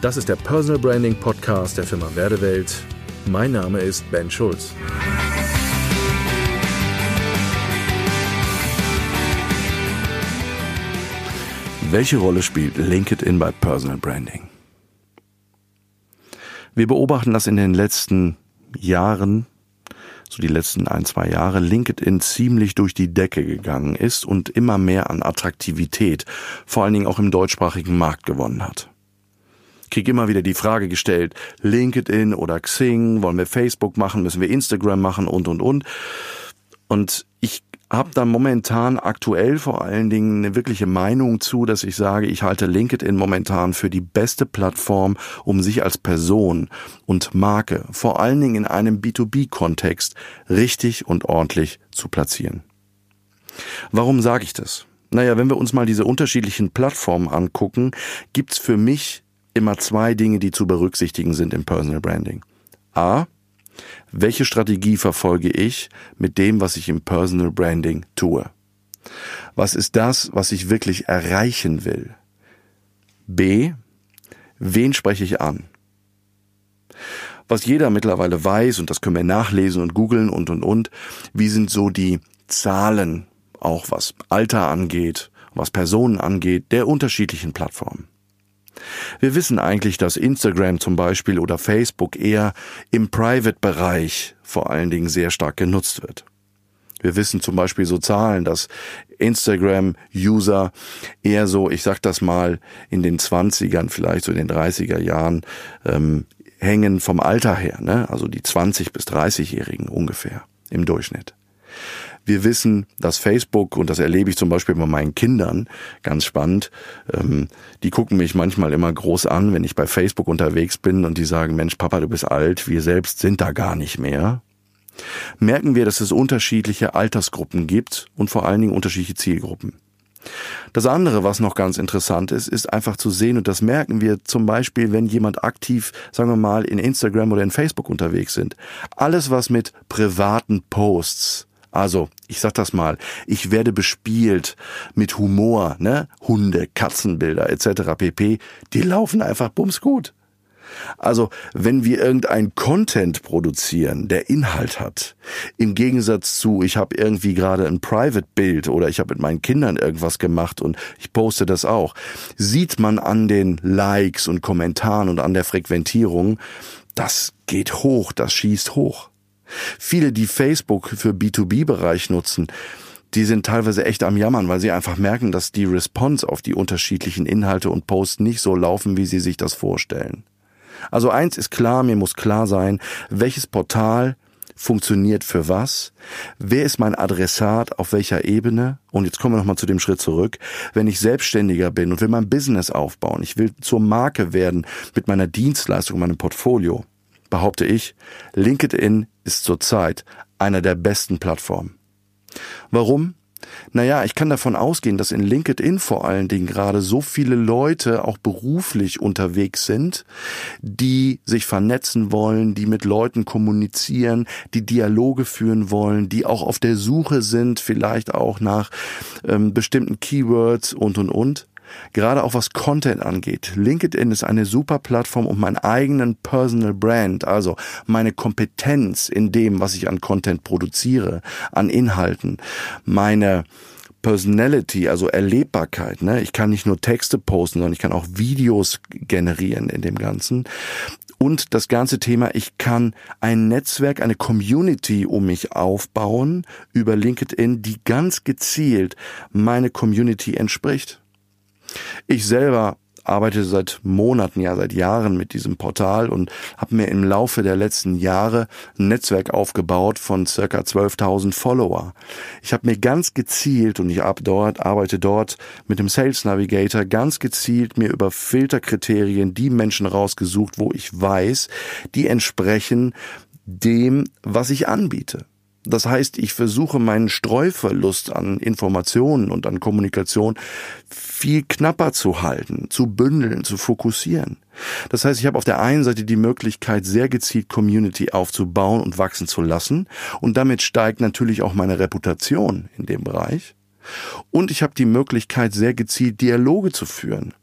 Das ist der Personal Branding Podcast der Firma Werdewelt. Mein Name ist Ben Schulz. Welche Rolle spielt LinkedIn bei Personal Branding? Wir beobachten, dass in den letzten Jahren, so die letzten ein, zwei Jahre, LinkedIn ziemlich durch die Decke gegangen ist und immer mehr an Attraktivität, vor allen Dingen auch im deutschsprachigen Markt gewonnen hat. Kriege immer wieder die Frage gestellt, LinkedIn oder Xing, wollen wir Facebook machen, müssen wir Instagram machen und, und, und. Und ich habe da momentan aktuell vor allen Dingen eine wirkliche Meinung zu, dass ich sage, ich halte LinkedIn momentan für die beste Plattform, um sich als Person und Marke, vor allen Dingen in einem B2B-Kontext, richtig und ordentlich zu platzieren. Warum sage ich das? Naja, wenn wir uns mal diese unterschiedlichen Plattformen angucken, gibt's für mich immer zwei Dinge, die zu berücksichtigen sind im Personal Branding. A, welche Strategie verfolge ich mit dem, was ich im Personal Branding tue? Was ist das, was ich wirklich erreichen will? B. Wen spreche ich an? Was jeder mittlerweile weiß, und das können wir nachlesen und googeln und, und, und, wie sind so die Zahlen, auch was Alter angeht, was Personen angeht, der unterschiedlichen Plattformen. Wir wissen eigentlich, dass Instagram zum Beispiel oder Facebook eher im Private-Bereich vor allen Dingen sehr stark genutzt wird. Wir wissen zum Beispiel so Zahlen, dass Instagram-User eher so, ich sag das mal, in den 20ern, vielleicht so in den 30er Jahren ähm, hängen vom Alter her, ne? also die 20 bis 30-Jährigen ungefähr im Durchschnitt. Wir wissen, dass Facebook, und das erlebe ich zum Beispiel bei meinen Kindern, ganz spannend, ähm, die gucken mich manchmal immer groß an, wenn ich bei Facebook unterwegs bin und die sagen, Mensch, Papa, du bist alt, wir selbst sind da gar nicht mehr. Merken wir, dass es unterschiedliche Altersgruppen gibt und vor allen Dingen unterschiedliche Zielgruppen. Das andere, was noch ganz interessant ist, ist einfach zu sehen, und das merken wir zum Beispiel, wenn jemand aktiv, sagen wir mal, in Instagram oder in Facebook unterwegs sind. Alles, was mit privaten Posts, also, ich sag das mal, ich werde bespielt mit Humor, ne? Hunde, Katzenbilder etc. pp. Die laufen einfach bums gut. Also, wenn wir irgendein Content produzieren, der Inhalt hat, im Gegensatz zu, ich habe irgendwie gerade ein Private-Bild oder ich habe mit meinen Kindern irgendwas gemacht und ich poste das auch, sieht man an den Likes und Kommentaren und an der Frequentierung, das geht hoch, das schießt hoch. Viele, die Facebook für B2B-Bereich nutzen, die sind teilweise echt am Jammern, weil sie einfach merken, dass die Response auf die unterschiedlichen Inhalte und Posts nicht so laufen, wie sie sich das vorstellen. Also eins ist klar, mir muss klar sein, welches Portal funktioniert für was, wer ist mein Adressat, auf welcher Ebene. Und jetzt kommen wir nochmal zu dem Schritt zurück. Wenn ich Selbstständiger bin und will mein Business aufbauen, ich will zur Marke werden mit meiner Dienstleistung, meinem Portfolio, behaupte ich, LinkedIn ist zurzeit einer der besten Plattformen. Warum? Naja, ich kann davon ausgehen, dass in LinkedIn vor allen Dingen gerade so viele Leute auch beruflich unterwegs sind, die sich vernetzen wollen, die mit Leuten kommunizieren, die Dialoge führen wollen, die auch auf der Suche sind, vielleicht auch nach ähm, bestimmten Keywords und und und. Gerade auch was Content angeht. LinkedIn ist eine super Plattform, um meinen eigenen Personal Brand, also meine Kompetenz in dem, was ich an Content produziere, an Inhalten, meine Personality, also Erlebbarkeit. Ne? Ich kann nicht nur Texte posten, sondern ich kann auch Videos generieren in dem Ganzen. Und das ganze Thema, ich kann ein Netzwerk, eine Community um mich aufbauen über LinkedIn, die ganz gezielt meine Community entspricht. Ich selber arbeite seit Monaten, ja seit Jahren mit diesem Portal und habe mir im Laufe der letzten Jahre ein Netzwerk aufgebaut von circa 12.000 Follower. Ich habe mir ganz gezielt und ich ab dort arbeite dort mit dem Sales Navigator ganz gezielt mir über Filterkriterien die Menschen rausgesucht, wo ich weiß, die entsprechen dem, was ich anbiete. Das heißt, ich versuche meinen Streuverlust an Informationen und an Kommunikation viel knapper zu halten, zu bündeln, zu fokussieren. Das heißt, ich habe auf der einen Seite die Möglichkeit, sehr gezielt Community aufzubauen und wachsen zu lassen. Und damit steigt natürlich auch meine Reputation in dem Bereich. Und ich habe die Möglichkeit, sehr gezielt Dialoge zu führen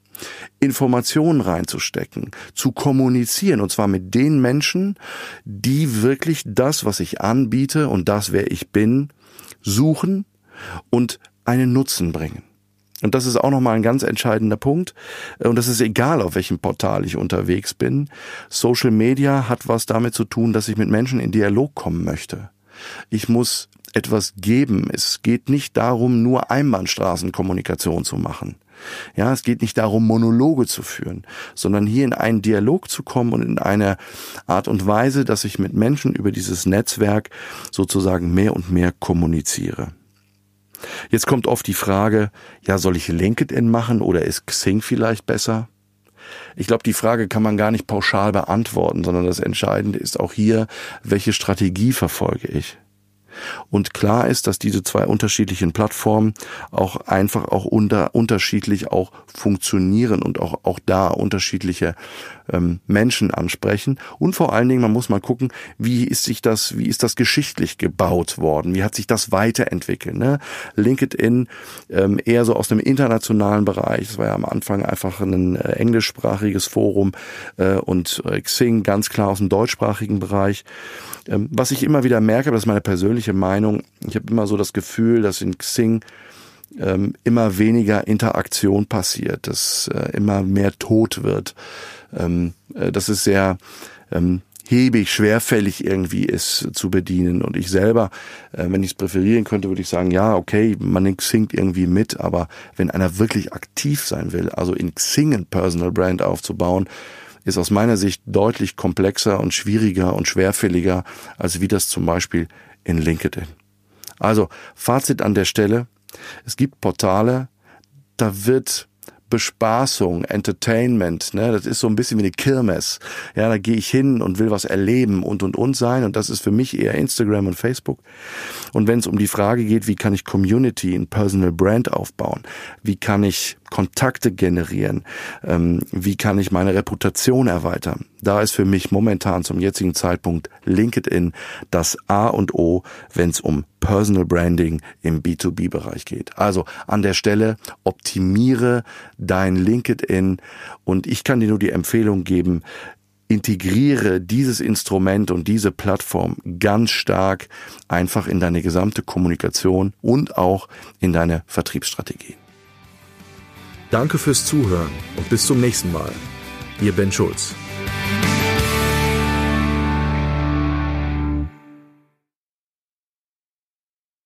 Informationen reinzustecken, zu kommunizieren, und zwar mit den Menschen, die wirklich das, was ich anbiete und das, wer ich bin, suchen und einen Nutzen bringen. Und das ist auch nochmal ein ganz entscheidender Punkt. Und das ist egal, auf welchem Portal ich unterwegs bin. Social Media hat was damit zu tun, dass ich mit Menschen in Dialog kommen möchte. Ich muss etwas geben. Es geht nicht darum, nur Einbahnstraßenkommunikation zu machen. Ja, es geht nicht darum, Monologe zu führen, sondern hier in einen Dialog zu kommen und in einer Art und Weise, dass ich mit Menschen über dieses Netzwerk sozusagen mehr und mehr kommuniziere. Jetzt kommt oft die Frage, ja, soll ich LinkedIn machen oder ist Xing vielleicht besser? Ich glaube, die Frage kann man gar nicht pauschal beantworten, sondern das Entscheidende ist auch hier, welche Strategie verfolge ich. Und klar ist, dass diese zwei unterschiedlichen Plattformen auch einfach auch unter, unterschiedlich auch funktionieren und auch, auch da unterschiedliche ähm, Menschen ansprechen. Und vor allen Dingen, man muss mal gucken, wie ist sich das, wie ist das geschichtlich gebaut worden? Wie hat sich das weiterentwickelt? Ne? LinkedIn ähm, eher so aus dem internationalen Bereich. Das war ja am Anfang einfach ein äh, englischsprachiges Forum äh, und äh, Xing ganz klar aus dem deutschsprachigen Bereich. Ähm, was ich immer wieder merke, das ist meine persönliche Meinung, ich habe immer so das Gefühl, dass in Xing ähm, immer weniger Interaktion passiert, dass äh, immer mehr tot wird, ähm, äh, dass es sehr ähm, hebig, schwerfällig irgendwie ist zu bedienen. Und ich selber, äh, wenn ich es präferieren könnte, würde ich sagen, ja, okay, man Xing irgendwie mit, aber wenn einer wirklich aktiv sein will, also in Xing ein Personal Brand aufzubauen, ist aus meiner Sicht deutlich komplexer und schwieriger und schwerfälliger, als wie das zum Beispiel in LinkedIn. Also, Fazit an der Stelle. Es gibt Portale, da wird Bespaßung, Entertainment, ne, das ist so ein bisschen wie eine Kirmes. Ja, da gehe ich hin und will was erleben und und und sein und das ist für mich eher Instagram und Facebook. Und wenn es um die Frage geht, wie kann ich Community, ein Personal Brand aufbauen, wie kann ich Kontakte generieren, ähm, wie kann ich meine Reputation erweitern, da ist für mich momentan zum jetzigen Zeitpunkt LinkedIn das A und O, wenn es um Personal Branding im B2B-Bereich geht. Also an der Stelle optimiere dein LinkedIn und ich kann dir nur die Empfehlung geben, integriere dieses Instrument und diese Plattform ganz stark einfach in deine gesamte Kommunikation und auch in deine Vertriebsstrategie. Danke fürs Zuhören und bis zum nächsten Mal. Ihr Ben Schulz.